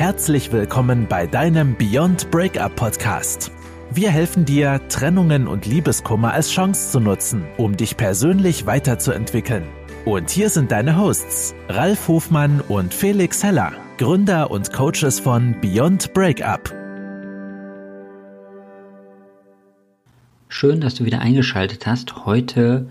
Herzlich willkommen bei deinem Beyond Breakup Podcast. Wir helfen dir, Trennungen und Liebeskummer als Chance zu nutzen, um dich persönlich weiterzuentwickeln. Und hier sind deine Hosts, Ralf Hofmann und Felix Heller, Gründer und Coaches von Beyond Breakup. Schön, dass du wieder eingeschaltet hast. Heute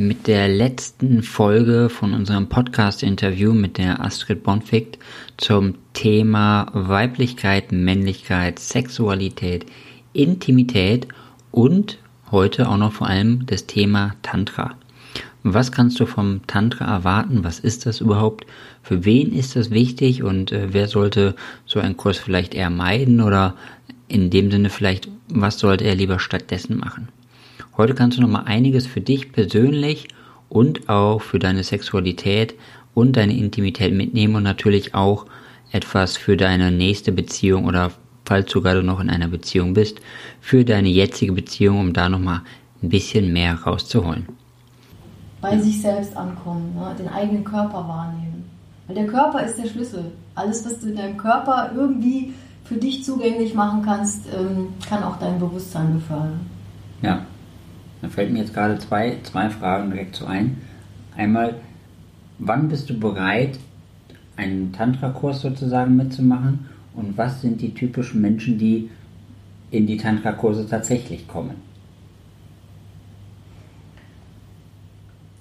mit der letzten Folge von unserem Podcast-Interview mit der Astrid Bonfict zum Thema Weiblichkeit, Männlichkeit, Sexualität, Intimität und heute auch noch vor allem das Thema Tantra. Was kannst du vom Tantra erwarten? Was ist das überhaupt? Für wen ist das wichtig und äh, wer sollte so einen Kurs vielleicht eher meiden oder in dem Sinne vielleicht, was sollte er lieber stattdessen machen? Heute kannst du nochmal einiges für dich persönlich und auch für deine Sexualität und deine Intimität mitnehmen und natürlich auch etwas für deine nächste Beziehung oder falls sogar du noch in einer Beziehung bist, für deine jetzige Beziehung, um da nochmal ein bisschen mehr rauszuholen. Bei sich selbst ankommen, ne? den eigenen Körper wahrnehmen. Weil der Körper ist der Schlüssel. Alles, was du in deinem Körper irgendwie für dich zugänglich machen kannst, ähm, kann auch dein Bewusstsein befördern. Ja, da fällt mir jetzt gerade zwei, zwei Fragen direkt so ein. Einmal, wann bist du bereit, einen Tantra-Kurs sozusagen mitzumachen? Und was sind die typischen Menschen, die in die Tantra-Kurse tatsächlich kommen?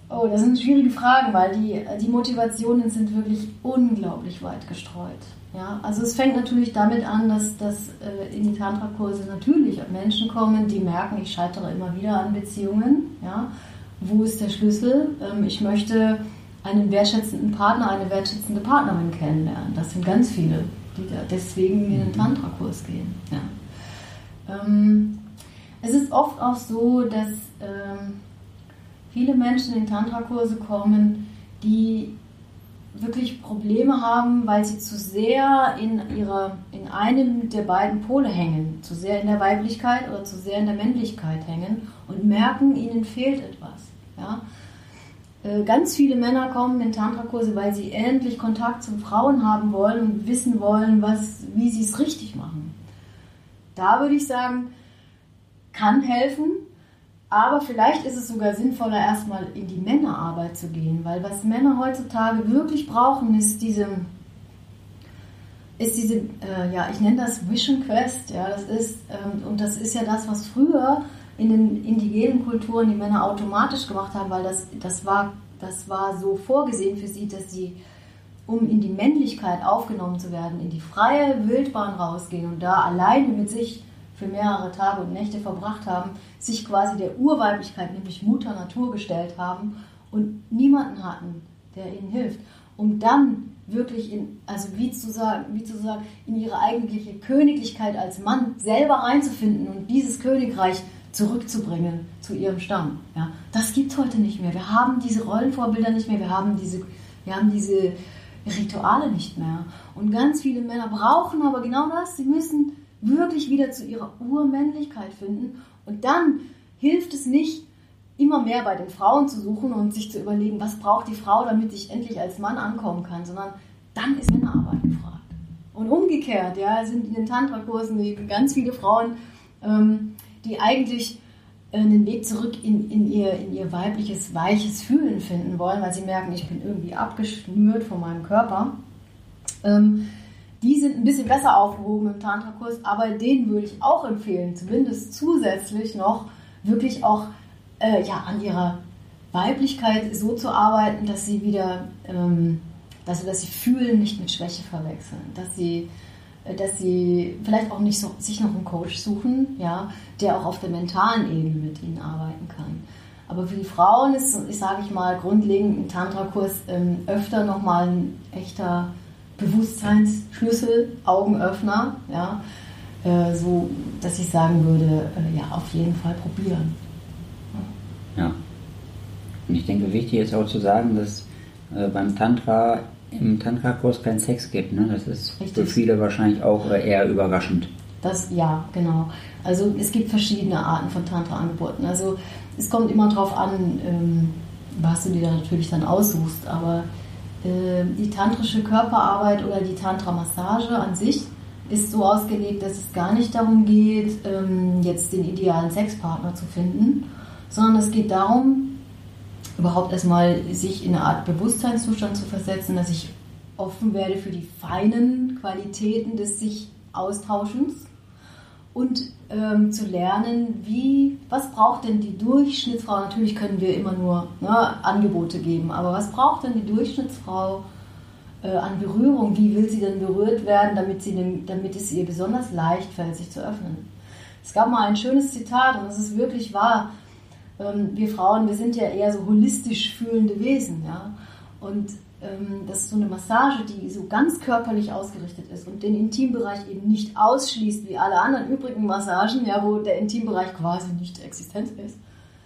Oh, das sind schwierige Fragen, weil die, die Motivationen sind wirklich unglaublich weit gestreut. Ja, also es fängt natürlich damit an, dass, dass äh, in die Tantra-Kurse natürlich Menschen kommen, die merken, ich scheitere immer wieder an Beziehungen. Ja, wo ist der Schlüssel? Ähm, ich möchte einen wertschätzenden Partner, eine wertschätzende Partnerin kennenlernen. Das sind ganz viele, die da deswegen in den mhm. Tantra-Kurs gehen. Ja. Ähm, es ist oft auch so, dass ähm, viele Menschen in Tantra-Kurse kommen, die wirklich Probleme haben, weil sie zu sehr in ihrer, in einem der beiden Pole hängen, zu sehr in der Weiblichkeit oder zu sehr in der Männlichkeit hängen und merken, ihnen fehlt etwas. Ja? Äh, ganz viele Männer kommen in Tantra-Kurse, weil sie endlich Kontakt zu Frauen haben wollen und wissen wollen, was, wie sie es richtig machen. Da würde ich sagen, kann helfen, aber vielleicht ist es sogar sinnvoller, erstmal in die Männerarbeit zu gehen, weil was Männer heutzutage wirklich brauchen, ist diese, ist diese, äh, ja, ich nenne das Vision Quest, ja, das ist, ähm, und das ist ja das, was früher in den indigenen Kulturen die Männer automatisch gemacht haben, weil das, das, war, das war so vorgesehen für sie, dass sie, um in die Männlichkeit aufgenommen zu werden, in die freie Wildbahn rausgehen und da alleine mit sich für mehrere Tage und Nächte verbracht haben, sich quasi der Urweiblichkeit, nämlich Mutter Natur, gestellt haben und niemanden hatten, der ihnen hilft, um dann wirklich in, also wie zu sagen, wie zu sagen, in ihre eigentliche Königlichkeit als Mann selber reinzufinden und dieses Königreich zurückzubringen zu ihrem Stamm. Ja, das gibt es heute nicht mehr. Wir haben diese Rollenvorbilder nicht mehr, wir haben diese, wir haben diese Rituale nicht mehr. Und ganz viele Männer brauchen aber genau das. Sie müssen wirklich wieder zu ihrer Urmännlichkeit finden. Und dann hilft es nicht, immer mehr bei den Frauen zu suchen und sich zu überlegen, was braucht die Frau, damit ich endlich als Mann ankommen kann, sondern dann ist Männerarbeit gefragt. Und umgekehrt, ja, sind in den Tantra-Kursen ganz viele Frauen, ähm, die eigentlich äh, einen Weg zurück in, in, ihr, in ihr weibliches, weiches Fühlen finden wollen, weil sie merken, ich bin irgendwie abgeschnürt von meinem Körper. Ähm, die sind ein bisschen besser aufgehoben im Tantra-Kurs, aber denen würde ich auch empfehlen, zumindest zusätzlich noch wirklich auch äh, ja, an ihrer Weiblichkeit so zu arbeiten, dass sie wieder, ähm, dass, dass sie fühlen, nicht mit Schwäche verwechseln, dass sie, dass sie vielleicht auch nicht so, sich noch einen Coach suchen, ja, der auch auf der mentalen Ebene mit ihnen arbeiten kann. Aber für die Frauen ist, ich sage ich mal, grundlegend ein Tantra-Kurs ähm, öfter nochmal ein echter Bewusstseinsschlüssel, Augenöffner, ja, äh, so dass ich sagen würde, äh, ja, auf jeden Fall probieren. Ja. Und ich denke, wichtig ist auch zu sagen, dass äh, beim Tantra im Tantra-Kurs keinen Sex gibt. Ne? Das ist Richtig. für viele wahrscheinlich auch eher überraschend. Das, ja, genau. Also es gibt verschiedene Arten von Tantra-Angeboten. Also es kommt immer darauf an, ähm, was du dir da natürlich dann aussuchst. Aber äh, die tantrische Körperarbeit oder die Tantra-Massage an sich ist so ausgelegt, dass es gar nicht darum geht, ähm, jetzt den idealen Sexpartner zu finden, sondern es geht darum, überhaupt erstmal sich in eine Art Bewusstseinszustand zu versetzen, dass ich offen werde für die feinen Qualitäten des sich Austauschens und ähm, zu lernen, wie, was braucht denn die Durchschnittsfrau? Natürlich können wir immer nur ne, Angebote geben, aber was braucht denn die Durchschnittsfrau äh, an Berührung? Wie will sie denn berührt werden, damit, sie den, damit es ihr besonders leicht fällt, sich zu öffnen? Es gab mal ein schönes Zitat und es ist wirklich wahr. Ähm, wir Frauen, wir sind ja eher so holistisch fühlende Wesen, ja. Und ähm, das ist so eine Massage, die so ganz körperlich ausgerichtet ist und den Intimbereich eben nicht ausschließt wie alle anderen übrigen Massagen, ja, wo der Intimbereich quasi nicht existent ist,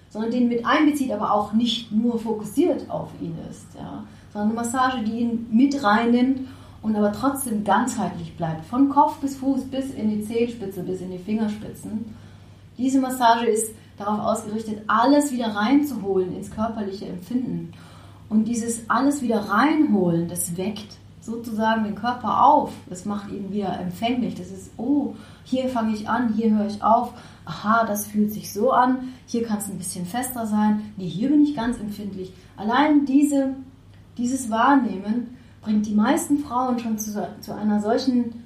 sondern den mit einbezieht, aber auch nicht nur fokussiert auf ihn ist, ja, sondern eine Massage, die ihn mit reinnimmt und aber trotzdem ganzheitlich bleibt, von Kopf bis Fuß bis in die Zehenspitze, bis in die Fingerspitzen. Diese Massage ist darauf ausgerichtet, alles wieder reinzuholen ins körperliche Empfinden. Und dieses alles wieder reinholen, das weckt sozusagen den Körper auf. Das macht ihn wieder empfänglich. Das ist, oh, hier fange ich an, hier höre ich auf. Aha, das fühlt sich so an. Hier kann es ein bisschen fester sein. Nee, hier bin ich ganz empfindlich. Allein diese, dieses Wahrnehmen bringt die meisten Frauen schon zu, zu einer solchen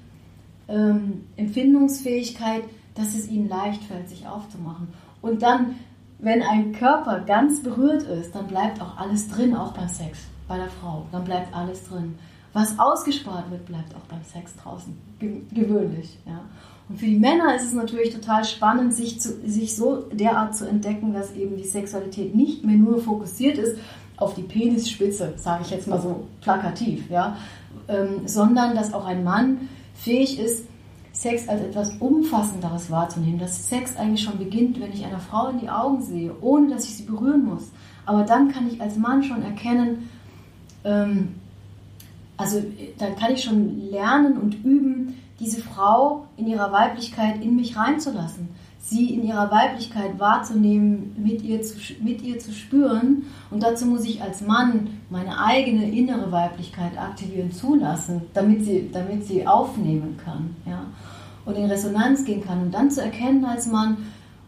ähm, Empfindungsfähigkeit, dass es ihnen leicht fällt, sich aufzumachen. Und dann wenn ein Körper ganz berührt ist, dann bleibt auch alles drin, auch beim Sex, bei der Frau. Dann bleibt alles drin. Was ausgespart wird, bleibt auch beim Sex draußen. gewöhnlich. Ja. Und für die Männer ist es natürlich total spannend, sich, zu, sich so derart zu entdecken, dass eben die Sexualität nicht mehr nur fokussiert ist auf die Penisspitze, sage ich jetzt mal so plakativ, ja, ähm, sondern dass auch ein Mann fähig ist, Sex als etwas Umfassenderes wahrzunehmen, dass Sex eigentlich schon beginnt, wenn ich einer Frau in die Augen sehe, ohne dass ich sie berühren muss. Aber dann kann ich als Mann schon erkennen, ähm, also dann kann ich schon lernen und üben, diese Frau in ihrer Weiblichkeit in mich reinzulassen sie in ihrer Weiblichkeit wahrzunehmen, mit ihr, zu, mit ihr zu spüren. Und dazu muss ich als Mann meine eigene innere Weiblichkeit aktivieren, zulassen, damit sie, damit sie aufnehmen kann. Ja? Und in Resonanz gehen kann. Und dann zu erkennen als Mann,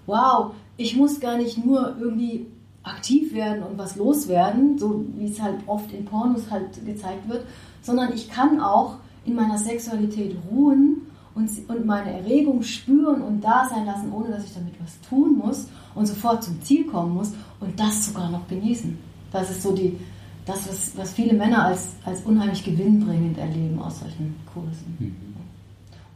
wow, ich muss gar nicht nur irgendwie aktiv werden und was loswerden, so wie es halt oft in Pornos halt gezeigt wird, sondern ich kann auch in meiner Sexualität ruhen und, und meine Erregung spüren und da sein lassen, ohne dass ich damit was tun muss und sofort zum Ziel kommen muss und das sogar noch genießen. Das ist so die, das, was, was viele Männer als, als unheimlich gewinnbringend erleben aus solchen Kursen. Mhm.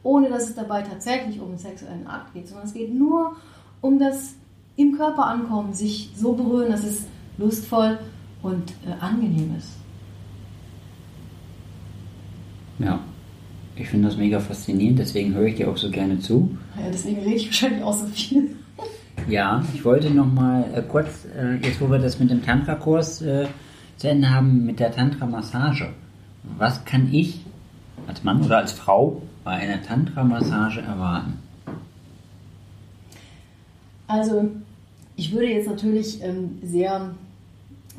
Ohne dass es dabei tatsächlich um einen sexuellen Akt geht, sondern es geht nur um das im Körper ankommen, sich so berühren, dass es lustvoll und äh, angenehm ist. Ja. Ich finde das mega faszinierend, deswegen höre ich dir auch so gerne zu. Ja, deswegen rede ich wahrscheinlich auch so viel. Ja, ich wollte noch mal äh, kurz, äh, jetzt wo wir das mit dem Tantra-Kurs äh, zu Ende haben, mit der Tantra-Massage. Was kann ich als Mann oder als Frau bei einer Tantra-Massage erwarten? Also, ich würde jetzt natürlich ähm, sehr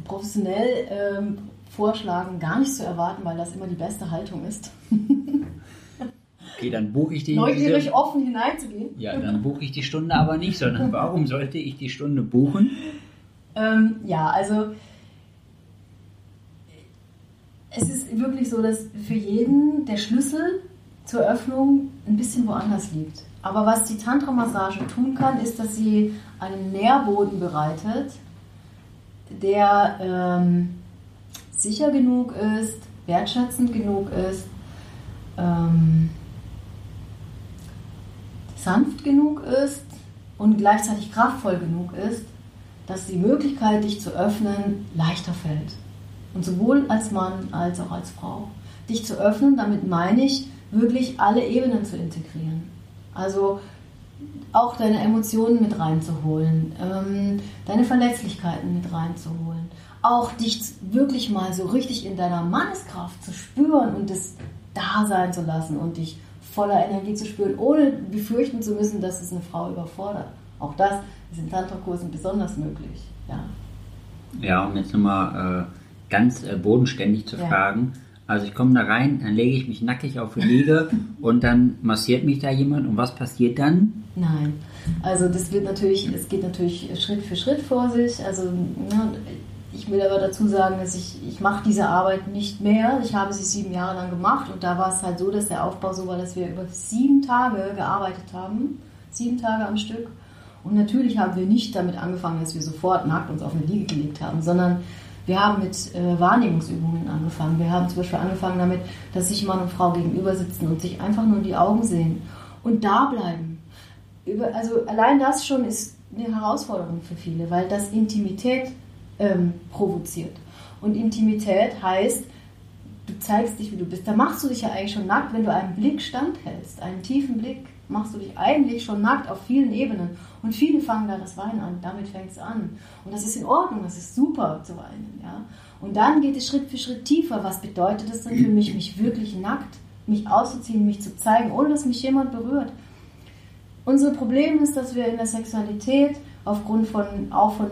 professionell ähm, vorschlagen, gar nicht zu erwarten, weil das immer die beste Haltung ist. Okay, dann buche ich die. Neugierig diese, offen hineinzugehen. Ja, dann buche ich die Stunde aber nicht, sondern warum sollte ich die Stunde buchen? Ähm, ja, also es ist wirklich so, dass für jeden der Schlüssel zur Öffnung ein bisschen woanders liegt. Aber was die Tantra-Massage tun kann, ist, dass sie einen Nährboden bereitet, der ähm, sicher genug ist, wertschätzend genug ist, ähm, sanft genug ist und gleichzeitig kraftvoll genug ist, dass die Möglichkeit, dich zu öffnen, leichter fällt. Und sowohl als Mann als auch als Frau. Dich zu öffnen, damit meine ich, wirklich alle Ebenen zu integrieren. Also auch deine Emotionen mit reinzuholen, ähm, deine Verletzlichkeiten mit reinzuholen, auch dich wirklich mal so richtig in deiner Manneskraft zu spüren und es da sein zu lassen und dich voller Energie zu spüren, ohne befürchten zu müssen, dass es eine Frau überfordert. Auch das ist in Tantra-Kursen besonders möglich. Ja, ja um jetzt nochmal äh, ganz äh, bodenständig zu Ja. fragen. Also ich komme da rein, dann lege ich mich nackig auf die Liege und dann massiert mich da jemand und was passiert dann? Nein. Also das wird natürlich, es geht natürlich Schritt für Schritt vor sich. Also ne, ich will aber dazu sagen, dass ich, ich mache diese Arbeit nicht mehr. Ich habe sie sieben Jahre lang gemacht und da war es halt so, dass der Aufbau so war, dass wir über sieben Tage gearbeitet haben. Sieben Tage am Stück. Und natürlich haben wir nicht damit angefangen, dass wir sofort nackt uns auf eine Liege gelegt haben, sondern wir haben mit äh, Wahrnehmungsübungen angefangen. Wir haben zum Beispiel angefangen damit, dass sich Mann und Frau gegenüber sitzen und sich einfach nur in die Augen sehen und da bleiben. Über, also allein das schon ist eine Herausforderung für viele, weil das Intimität ähm, provoziert. Und Intimität heißt, du zeigst dich, wie du bist. Da machst du dich ja eigentlich schon nackt, wenn du einen Blick standhältst, einen tiefen Blick, machst du dich eigentlich schon nackt auf vielen Ebenen. Und viele fangen da das Weinen an, damit fängt es an. Und das ist in Ordnung, das ist super zu weinen. Ja? Und dann geht es Schritt für Schritt tiefer. Was bedeutet es denn für mich, mich wirklich nackt, mich auszuziehen, mich zu zeigen, ohne dass mich jemand berührt? Unser Problem ist, dass wir in der Sexualität aufgrund von, auch von,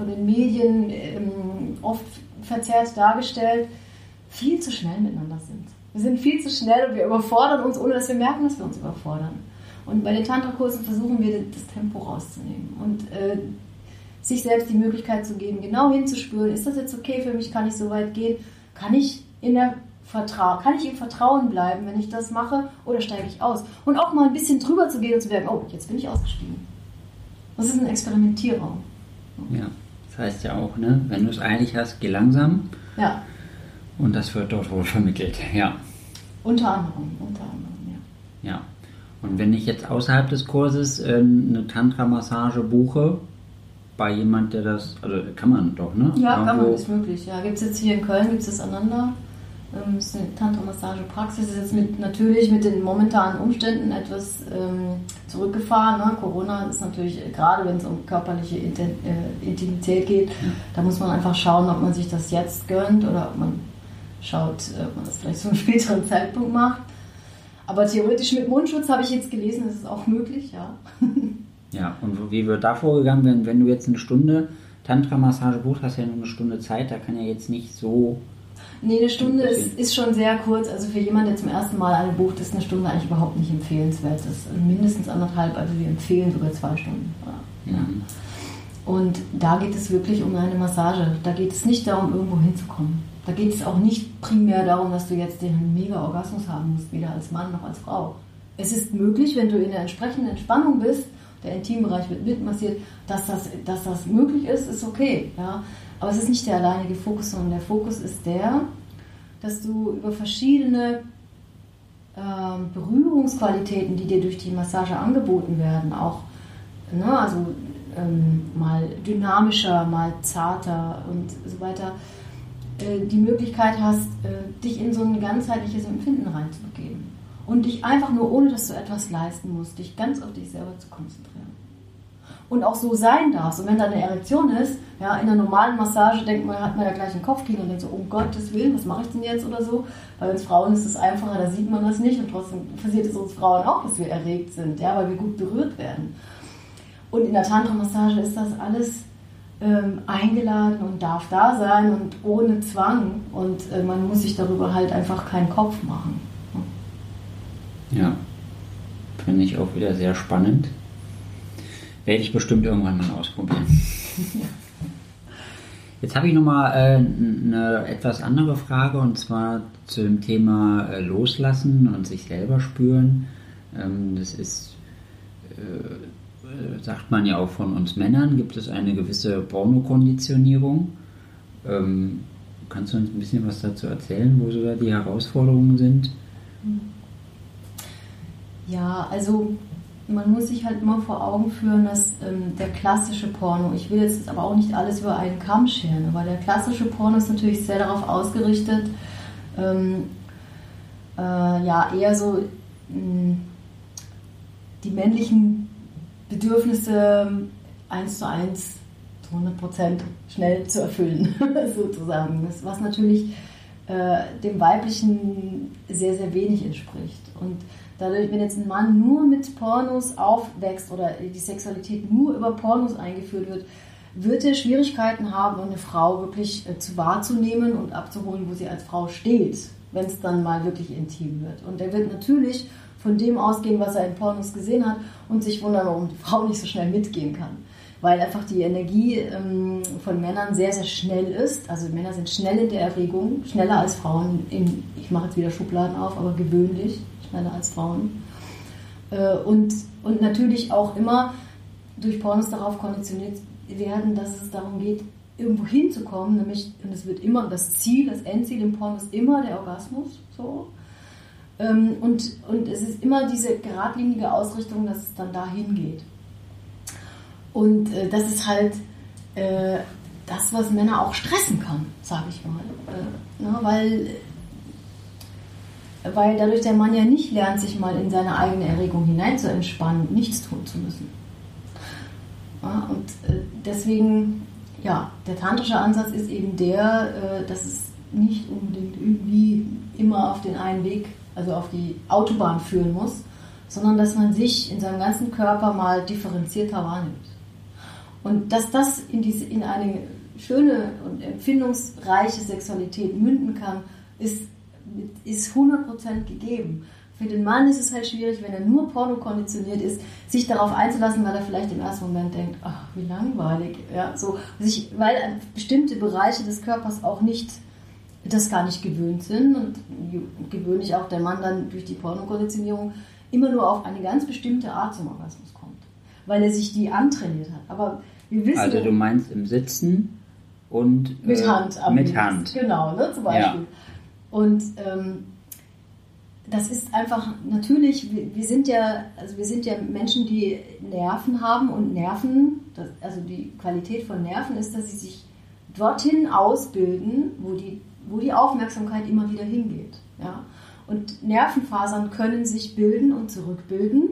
von den Medien ähm, oft verzerrt dargestellt, viel zu schnell miteinander sind. Wir sind viel zu schnell und wir überfordern uns, ohne dass wir merken, dass wir uns überfordern. Und bei den Tantra-Kursen versuchen wir, das Tempo rauszunehmen und äh, sich selbst die Möglichkeit zu geben, genau hinzuspüren, ist das jetzt okay für mich, kann ich so weit gehen, kann ich in der Vertrau kann ich im Vertrauen bleiben, wenn ich das mache, oder steige ich aus? Und auch mal ein bisschen drüber zu gehen und zu merken, oh, jetzt bin ich ausgestiegen. Das ist ein Experimentierraum. Ja, das heißt ja auch, ne, wenn du es eilig hast, geh langsam Ja, und das wird dort wohl vermittelt. Ja, unter anderem, unter anderem, ja. ja. Und wenn ich jetzt außerhalb des Kurses ähm, eine Tantra-Massage buche, bei jemand, der das, also kann man doch, ne? Ja, kann man, Irgendwo- ist möglich. Ja, gibt es jetzt hier in Köln, gibt es das Ananda. Ähm, Das ist eine Tantra-Massage-Praxis. Ist jetzt mit, natürlich mit den momentanen Umständen etwas ähm, zurückgefahren. Ne? Corona ist natürlich, äh, gerade wenn es um körperliche äh, Intimität geht, da muss man einfach schauen, ob man sich das jetzt gönnt oder ob man schaut, äh, ob man das vielleicht zu einem späteren Zeitpunkt macht. Aber theoretisch mit Mundschutz habe ich jetzt gelesen, ist es auch möglich, ja. Ja, und wie wird da vorgegangen, wenn, wenn du jetzt eine Stunde Tantra-Massage buchst, hast du ja nur eine Stunde Zeit, da kann ja jetzt nicht so. Nee, eine Stunde ist, ist schon sehr kurz. Also für jemanden, der zum ersten Mal eine bucht, ist eine Stunde eigentlich überhaupt nicht empfehlenswert. Das ist mindestens anderthalb, also wir empfehlen sogar zwei Stunden. Ja. Mhm. Und da geht es wirklich um eine Massage. Da geht es nicht darum, irgendwo hinzukommen. Da geht es auch nicht primär darum, dass du jetzt den Mega-Orgasmus haben musst, weder als Mann noch als Frau. Es ist möglich, wenn du in der entsprechenden Entspannung bist, der Intimbereich wird mitmassiert, dass das, dass das möglich ist, ist okay. Ja? Aber es ist nicht der alleinige Fokus, sondern der Fokus ist der, dass du über verschiedene ähm, Berührungsqualitäten, die dir durch die Massage angeboten werden, auch ne, also ähm, mal dynamischer, mal zarter und so weiter, äh, die Möglichkeit hast, äh, dich in so ein ganzheitliches Empfinden reinzubegeben. Und dich einfach nur, ohne dass du etwas leisten musst, dich ganz auf dich selber zu konzentrieren. Und auch so sein darfst. Und wenn da eine Erektion ist, ja, in einer normalen Massage denkt man, hat man ja gleich einen Kopfkino und denkt so, um Gottes Willen, was mache ich denn jetzt oder so? Bei uns Frauen ist es einfacher, da sieht man das nicht und trotzdem passiert es uns Frauen auch, dass wir erregt sind, ja, weil wir gut berührt werden. Und in der Tantra-Massage ist das alles ähm, eingeladen und darf da sein und ohne Zwang. Und äh, man muss sich darüber halt einfach keinen Kopf machen. Ja. Finde ich auch wieder sehr spannend. Werde ich bestimmt irgendwann mal ausprobieren. Jetzt habe ich nochmal äh, eine etwas andere Frage und zwar zu dem Thema äh, Loslassen und sich selber spüren. Ähm, das ist, äh, äh, sagt man ja auch von uns Männern, gibt es eine gewisse Pornokonditionierung. Ähm, kannst du uns ein bisschen was dazu erzählen, wo so da die Herausforderungen sind? Ja, also man muss sich halt immer vor Augen führen, dass ähm, der klassische Porno, ich will jetzt aber auch nicht alles über einen Kamm scheren, aber der klassische Porno ist natürlich sehr darauf ausgerichtet, ähm, äh, ja, eher so mh, die männlichen Bedürfnisse ähm, eins zu eins zu 100 Prozent schnell zu erfüllen, sozusagen. Das, was natürlich äh, dem Weiblichen sehr, sehr wenig entspricht. Und dadurch, wenn jetzt ein Mann nur mit Pornos aufwächst oder die Sexualität nur über Pornos eingeführt wird, wird er Schwierigkeiten haben, eine Frau wirklich äh, zu wahrzunehmen und abzuholen, wo sie als Frau steht, wenn es dann mal wirklich intim wird. Und er wird natürlich von dem ausgehen, was er in Pornos gesehen hat und sich wundern, warum die Frau nicht so schnell mitgehen kann. Weil einfach die Energie ähm, von Männern sehr, sehr schnell ist. Also Männer sind schnell in der Erregung, schneller als Frauen. In, ich mache jetzt wieder Schubladen auf, aber gewöhnlich schneller als Frauen. Äh, und, und natürlich auch immer durch Pornos darauf konditioniert werden, dass es darum geht, irgendwo hinzukommen, nämlich, und es wird immer, das Ziel, das Endziel im Porno ist immer der Orgasmus, so. Ähm, und, und es ist immer diese geradlinige Ausrichtung, dass es dann dahin geht. Und äh, das ist halt äh, das, was Männer auch stressen kann, sage ich mal. Ne, weil, weil dadurch der Mann ja nicht lernt, sich mal in seine eigene Erregung hinein zu entspannen, nichts tun zu müssen. Ja, und äh, deswegen, ja, der tantrische Ansatz ist eben der, äh, dass es nicht unbedingt irgendwie immer auf den einen Weg, also auf die Autobahn führen muss, sondern dass man sich in seinem ganzen Körper mal differenzierter wahrnimmt. Und dass das in, diese, in eine schöne und empfindungsreiche Sexualität münden kann, ist, ist 100% gegeben. Für den Mann ist es halt schwierig, wenn er nur Porno konditioniert ist, sich darauf einzulassen, weil er vielleicht im ersten Moment denkt, ach, wie langweilig. Ja, so, sich, weil bestimmte Bereiche des Körpers auch nicht, das gar nicht gewöhnt sind und gewöhnlich auch der Mann dann durch die Pornokonditionierung immer nur auf eine ganz bestimmte Art zum Orgasmus kommt, weil er sich die antrainiert hat. Aber wir wissen, also du meinst im Sitzen und mit Hand, äh, mit Hand, genau, ne, zum Beispiel. Ja. Und ähm, das ist einfach natürlich, wir sind ja, also wir sind ja Menschen, die Nerven haben und Nerven, das, also die Qualität von Nerven ist, dass sie sich dorthin ausbilden, wo die, wo die Aufmerksamkeit immer wieder hingeht. Ja? Und Nervenfasern können sich bilden und zurückbilden,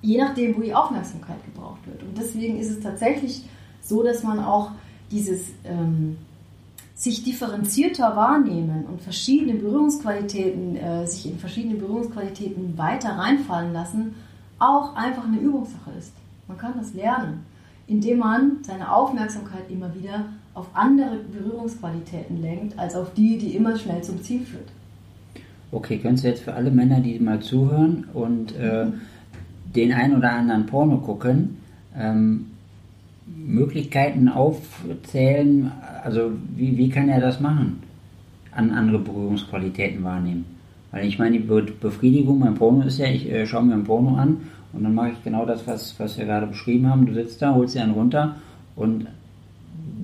je nachdem, wo die Aufmerksamkeit gebraucht wird. Und deswegen ist es tatsächlich so, dass man auch dieses ähm, sich differenzierter wahrnehmen und verschiedene Berührungsqualitäten, äh, sich in verschiedene Berührungsqualitäten weiter reinfallen lassen, auch einfach eine Übungssache ist. Man kann das lernen, indem man seine Aufmerksamkeit immer wieder auf andere Berührungsqualitäten lenkt, als auf die, die immer schnell zum Ziel führt. Okay, könntest du jetzt für alle Männer, die mal zuhören und äh, den ein oder anderen Porno gucken, ähm, Möglichkeiten aufzählen, also wie, wie kann er das machen? An andere Berührungsqualitäten wahrnehmen. Weil ich meine, die Befriedigung beim Porno ist ja, ich äh, schaue mir ein Porno an und dann mache ich genau das, was, was wir gerade beschrieben haben. Du sitzt da, holst dir einen runter und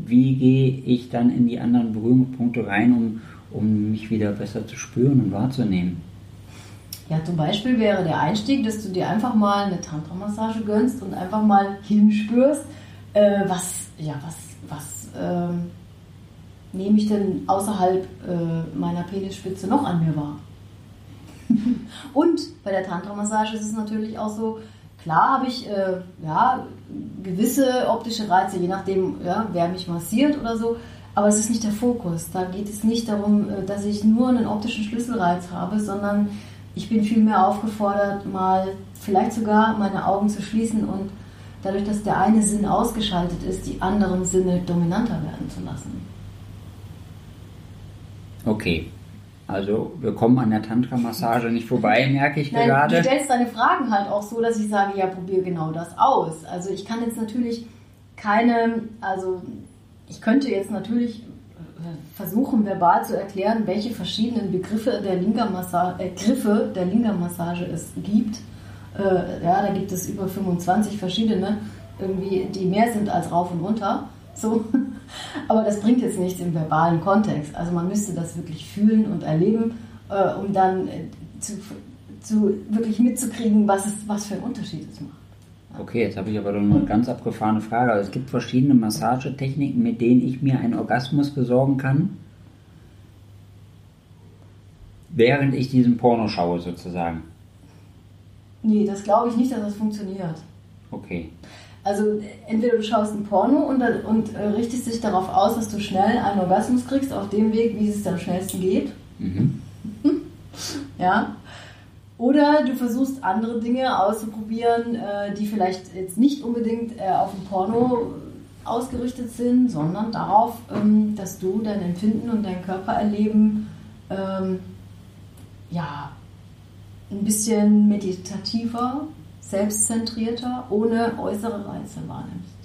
wie gehe ich dann in die anderen Berührungspunkte rein, um, um mich wieder besser zu spüren und wahrzunehmen? Ja, zum Beispiel wäre der Einstieg, dass du dir einfach mal eine Tantra-Massage gönnst und einfach mal hinspürst, äh, was, ja, was, was ähm, nehme ich denn außerhalb äh, meiner Penisspitze noch an mir wahr? und bei der Tantra-Massage ist es natürlich auch so, klar habe ich äh, ja, gewisse optische Reize, je nachdem, ja, wer mich massiert oder so, aber es ist nicht der Fokus. Da geht es nicht darum, äh, dass ich nur einen optischen Schlüsselreiz habe, sondern ich bin vielmehr aufgefordert, mal vielleicht sogar meine Augen zu schließen und dadurch, dass der eine Sinn ausgeschaltet ist, die anderen Sinne dominanter werden zu lassen. Okay. Also wir kommen an der Tantra-Massage nicht vorbei, merke ich Nein, gerade. Du stellst deine Fragen halt auch so, dass ich sage, ja, probier genau das aus. Also ich kann jetzt natürlich keine, also ich könnte jetzt natürlich äh, versuchen, verbal zu erklären, welche verschiedenen Begriffe der Linga-Massage, äh, Griffe der Linga-Massage es gibt. Äh, ja, da gibt es über 25 verschiedene, irgendwie, die mehr sind als rauf und runter. So. Aber das bringt jetzt nichts im verbalen Kontext. Also man müsste das wirklich fühlen und erleben, äh, um dann äh, zu, zu, wirklich mitzukriegen, was, es, was für einen Unterschied es macht. Okay, jetzt habe ich aber noch eine ganz abgefahrene Frage. Also es gibt verschiedene Massagetechniken, mit denen ich mir einen Orgasmus besorgen kann, während ich diesen Porno schaue sozusagen. Nee, das glaube ich nicht, dass das funktioniert. Okay. Also entweder du schaust ein Porno und, und äh, richtest dich darauf aus, dass du schnell einen Orgasmus kriegst, auf dem Weg, wie es am schnellsten geht. Mhm. ja. Oder du versuchst andere Dinge auszuprobieren, äh, die vielleicht jetzt nicht unbedingt äh, auf dem Porno ausgerichtet sind, sondern darauf, ähm, dass du dein Empfinden und dein Körpererleben ähm, ja, ein bisschen meditativer, selbstzentrierter, ohne äußere Reize wahrnimmst.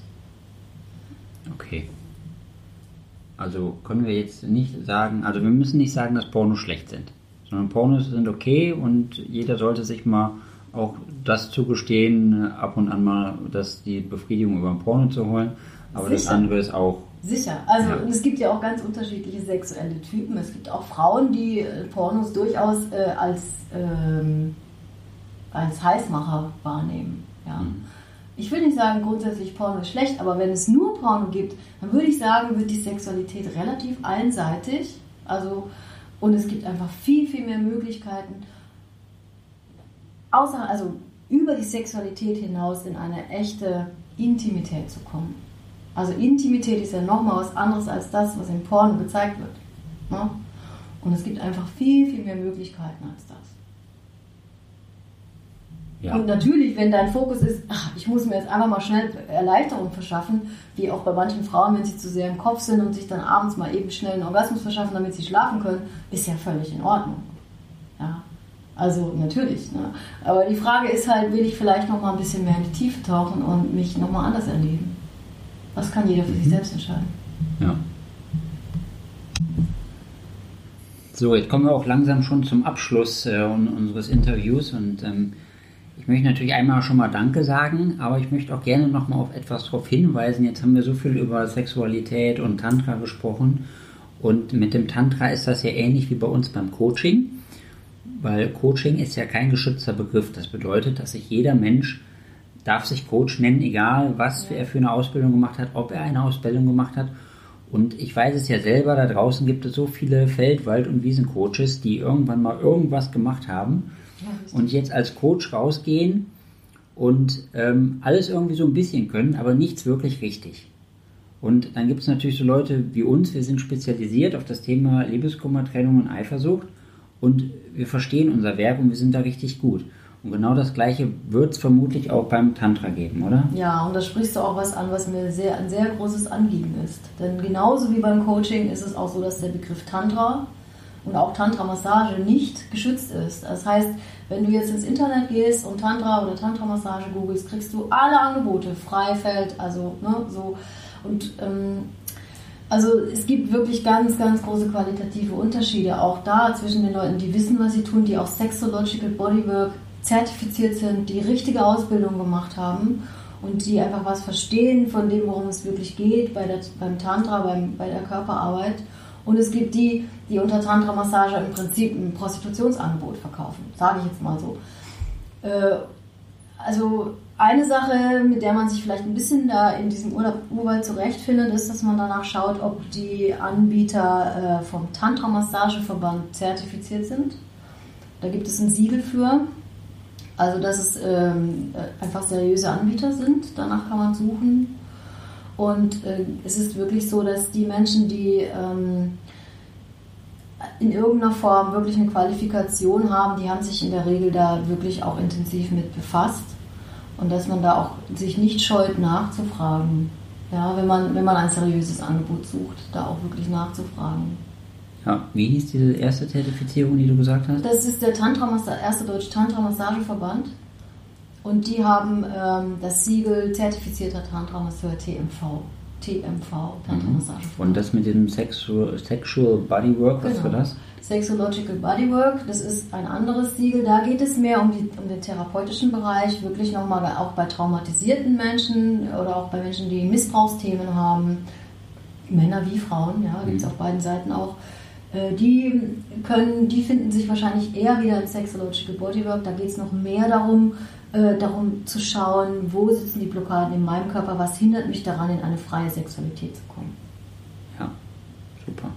Okay. Also können wir jetzt nicht sagen, also wir müssen nicht sagen, dass Pornos schlecht sind, sondern Pornos sind okay und jeder sollte sich mal auch das zugestehen, ab und an mal, dass die Befriedigung über ein Porno zu holen. Aber Sicher. das andere ist auch. Sicher. Also ja. es gibt ja auch ganz unterschiedliche sexuelle Typen. Es gibt auch Frauen, die äh, Pornos durchaus äh, als, ähm, als Heißmacher wahrnehmen. Ja. Mhm. Ich will nicht sagen, grundsätzlich Porno ist schlecht, aber wenn es nur Porno gibt, dann würde ich sagen, wird die Sexualität relativ einseitig. Also, und es gibt einfach viel, viel mehr Möglichkeiten außer, also über die Sexualität hinaus in eine echte Intimität zu kommen. Also Intimität ist ja nochmal was anderes als das, was im Porno gezeigt wird. Ne? Und es gibt einfach viel, viel mehr Möglichkeiten als das. Ja. Und natürlich, wenn dein Fokus ist, ach, ich muss mir jetzt einfach mal schnell Erleichterung verschaffen, wie auch bei manchen Frauen, wenn sie zu sehr im Kopf sind und sich dann abends mal eben schnell einen Orgasmus verschaffen, damit sie schlafen können, ist ja völlig in Ordnung. Ja. Also natürlich. Ne? Aber die Frage ist halt, will ich vielleicht noch mal ein bisschen mehr in die Tiefe tauchen und mich noch mal anders erleben? Das kann jeder für mhm. sich selbst entscheiden. Ja. So, jetzt kommen wir auch langsam schon zum Abschluss äh, unseres Interviews und ähm, ich möchte natürlich einmal schon mal Danke sagen, aber ich möchte auch gerne noch mal auf etwas darauf hinweisen. Jetzt haben wir so viel über Sexualität und Tantra gesprochen und mit dem Tantra ist das ja ähnlich wie bei uns beim Coaching weil Coaching ist ja kein geschützter Begriff. Das bedeutet, dass sich jeder Mensch darf sich Coach nennen, egal was er für eine Ausbildung gemacht hat, ob er eine Ausbildung gemacht hat. Und ich weiß es ja selber, da draußen gibt es so viele Feld-, Wald- und Wiesencoaches, die irgendwann mal irgendwas gemacht haben und jetzt als Coach rausgehen und ähm, alles irgendwie so ein bisschen können, aber nichts wirklich richtig. Und dann gibt es natürlich so Leute wie uns, wir sind spezialisiert auf das Thema Liebeskummer, Trennung und Eifersucht und wir verstehen unser Werk und wir sind da richtig gut. Und genau das Gleiche wird es vermutlich auch beim Tantra geben, oder? Ja, und da sprichst du auch was an, was mir sehr, ein sehr großes Anliegen ist. Denn genauso wie beim Coaching ist es auch so, dass der Begriff Tantra und auch Tantra-Massage nicht geschützt ist. Das heißt, wenn du jetzt ins Internet gehst und Tantra oder Tantra-Massage googelst, kriegst du alle Angebote, Freifeld, also ne, so. Und ähm, also es gibt wirklich ganz, ganz große qualitative Unterschiede auch da zwischen den Leuten, die wissen, was sie tun, die auch Sexological Bodywork zertifiziert sind, die richtige Ausbildung gemacht haben und die einfach was verstehen von dem, worum es wirklich geht bei der, beim Tantra, beim, bei der Körperarbeit. Und es gibt die, die unter Tantra-Massage im Prinzip ein Prostitutionsangebot verkaufen, sage ich jetzt mal so. Äh, also eine Sache, mit der man sich vielleicht ein bisschen da in diesem Urwald zurechtfindet, ist, dass man danach schaut, ob die Anbieter äh, vom Tantra-Massageverband zertifiziert sind. Da gibt es ein Siegel für. Also, dass es ähm, äh, einfach seriöse Anbieter sind. Danach kann man suchen. Und äh, es ist wirklich so, dass die Menschen, die ähm, in irgendeiner Form wirklich eine Qualifikation haben, die haben sich in der Regel da wirklich auch intensiv mit befasst und dass man da auch sich nicht scheut nachzufragen. Ja, wenn man, wenn man ein seriöses Angebot sucht, da auch wirklich nachzufragen. Ja, wie hieß diese erste Zertifizierung, die du gesagt hast? Das ist der Tantra erste Deutsche Tantra-Massageverband. Und die haben ähm, das Siegel zertifizierter Tantra-Masseur TMV. TMV, Tantra-Massage. Mhm. Und das mit dem Sexual, Sexual Bodywork, was genau. war das? Sexological Bodywork, das ist ein anderes Siegel. Da geht es mehr um, die, um den therapeutischen Bereich, wirklich nochmal auch bei traumatisierten Menschen oder auch bei Menschen, die Missbrauchsthemen haben, Männer wie Frauen, ja, gibt es mhm. auf beiden Seiten auch. Äh, die können, die finden sich wahrscheinlich eher wieder in Sexological Bodywork. Da geht es noch mehr darum, äh, darum zu schauen, wo sitzen die Blockaden in meinem Körper, was hindert mich daran, in eine freie Sexualität zu kommen. Ja, super.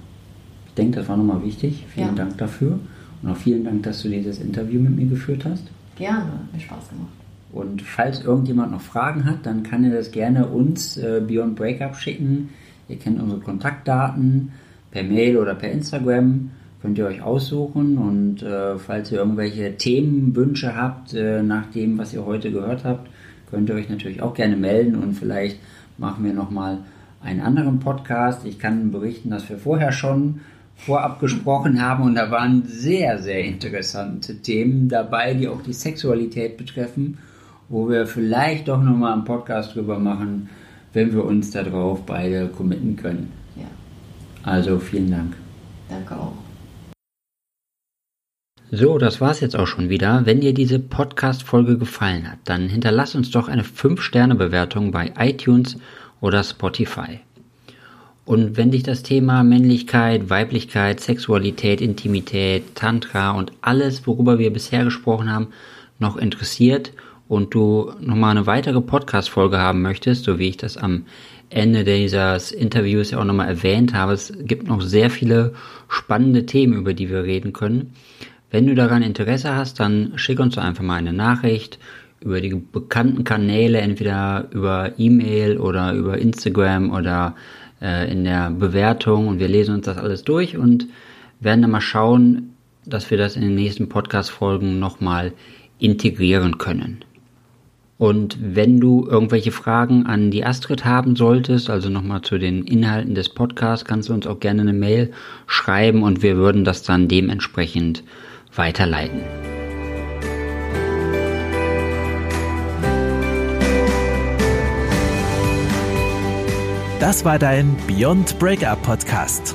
Ich denke, das war nochmal wichtig. Vielen ja. Dank dafür. Und auch vielen Dank, dass du dieses Interview mit mir geführt hast. Gerne, hat mir Spaß gemacht. Und falls irgendjemand noch Fragen hat, dann kann er das gerne uns äh, Beyond Breakup schicken. Ihr kennt unsere Kontaktdaten per Mail oder per Instagram könnt ihr euch aussuchen und äh, falls ihr irgendwelche Themenwünsche habt, äh, nach dem, was ihr heute gehört habt, könnt ihr euch natürlich auch gerne melden und vielleicht machen wir nochmal einen anderen Podcast. Ich kann berichten, dass wir vorher schon vorab gesprochen haben und da waren sehr, sehr interessante Themen dabei, die auch die Sexualität betreffen, wo wir vielleicht doch nochmal einen Podcast drüber machen, wenn wir uns darauf beide committen können. Ja. Also vielen Dank. Danke auch. So, das war's jetzt auch schon wieder. Wenn dir diese Podcast-Folge gefallen hat, dann hinterlass uns doch eine 5-Sterne-Bewertung bei iTunes oder Spotify. Und wenn dich das Thema Männlichkeit, Weiblichkeit, Sexualität, Intimität, Tantra und alles, worüber wir bisher gesprochen haben, noch interessiert und du nochmal eine weitere Podcast-Folge haben möchtest, so wie ich das am Ende dieses Interviews ja auch nochmal erwähnt habe, es gibt noch sehr viele spannende Themen, über die wir reden können. Wenn du daran Interesse hast, dann schick uns einfach mal eine Nachricht über die bekannten Kanäle, entweder über E-Mail oder über Instagram oder äh, in der Bewertung und wir lesen uns das alles durch und werden dann mal schauen, dass wir das in den nächsten Podcast-Folgen nochmal integrieren können. Und wenn du irgendwelche Fragen an die Astrid haben solltest, also nochmal zu den Inhalten des Podcasts, kannst du uns auch gerne eine Mail schreiben und wir würden das dann dementsprechend weiterleiten. Das war dein Beyond Breakup Podcast.